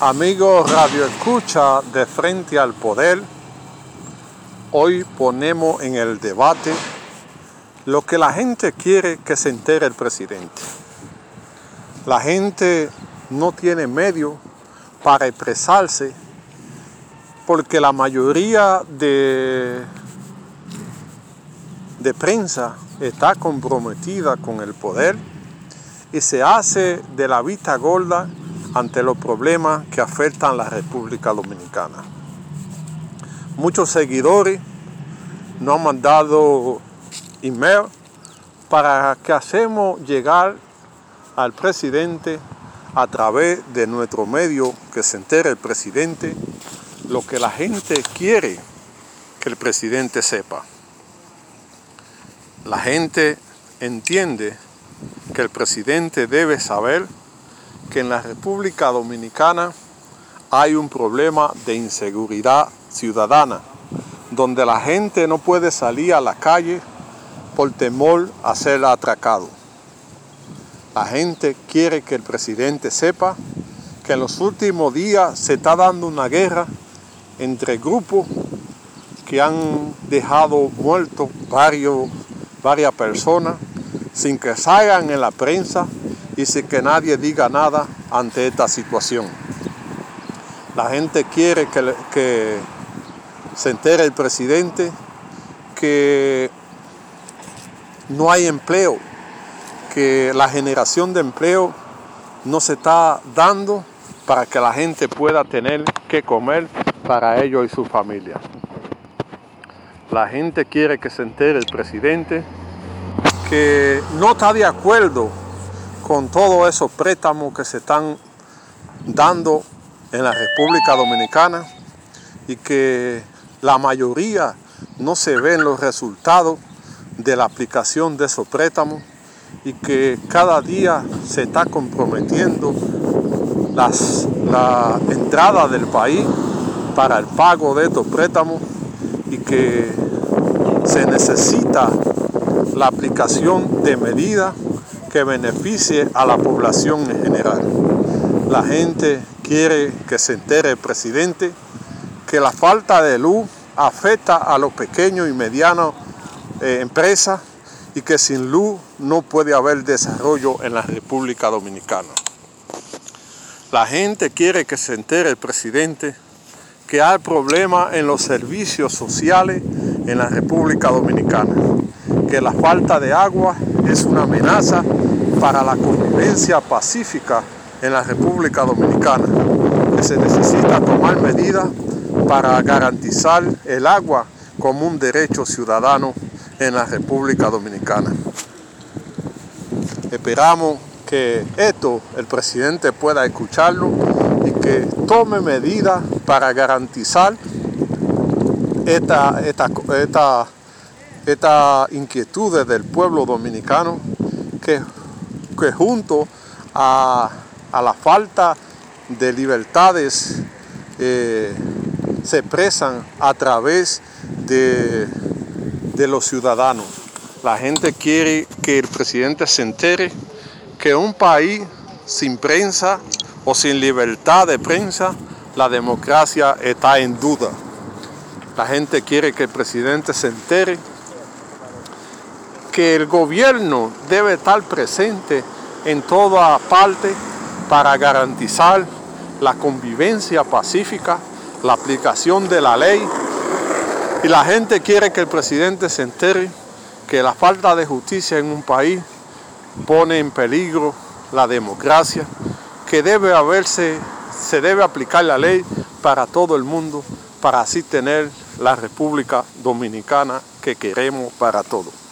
Amigos Radio Escucha de Frente al Poder, hoy ponemos en el debate lo que la gente quiere que se entere el presidente. La gente no tiene medio para expresarse porque la mayoría de, de prensa está comprometida con el poder y se hace de la vista gorda ante los problemas que afectan a la República Dominicana. Muchos seguidores nos han mandado email para que hacemos llegar al presidente a través de nuestro medio que se entere el presidente lo que la gente quiere que el presidente sepa. La gente entiende que el presidente debe saber que en la República Dominicana hay un problema de inseguridad ciudadana, donde la gente no puede salir a la calle por temor a ser atracado. La gente quiere que el presidente sepa que en los últimos días se está dando una guerra entre grupos que han dejado muertos varias personas sin que salgan en la prensa y que nadie diga nada ante esta situación. La gente quiere que, que se entere el presidente que no hay empleo, que la generación de empleo no se está dando para que la gente pueda tener que comer para ellos y su familia. La gente quiere que se entere el presidente que no está de acuerdo con todos esos préstamos que se están dando en la República Dominicana y que la mayoría no se ven los resultados de la aplicación de esos préstamos y que cada día se está comprometiendo las, la entrada del país para el pago de estos préstamos y que se necesita la aplicación de medidas que beneficie a la población en general. La gente quiere que se entere el presidente que la falta de luz afecta a los pequeños y medianos eh, empresas y que sin luz no puede haber desarrollo en la República Dominicana. La gente quiere que se entere el presidente que hay problemas en los servicios sociales en la República Dominicana, que la falta de agua es una amenaza para la convivencia pacífica en la República Dominicana, que se necesita tomar medidas para garantizar el agua como un derecho ciudadano en la República Dominicana. Esperamos que esto el presidente pueda escucharlo y que tome medidas para garantizar esta, esta, esta, esta inquietud del pueblo dominicano que que junto a, la falta de libertades eh, se expresan a través de, de los ciudadanos. La gente quiere que el presidente se entere que un país sin prensa o sin libertad de prensa, la democracia está en duda. La gente quiere que el presidente se entere que el gobierno debe estar presente en toda parte para garantizar la convivencia pacífica, la aplicación de la ley. Y la gente quiere que el presidente se entere que la falta de justicia en un país pone en peligro la democracia, que debe haberse, se debe aplicar la ley para todo el mundo, para así tener la República Dominicana que queremos para todos.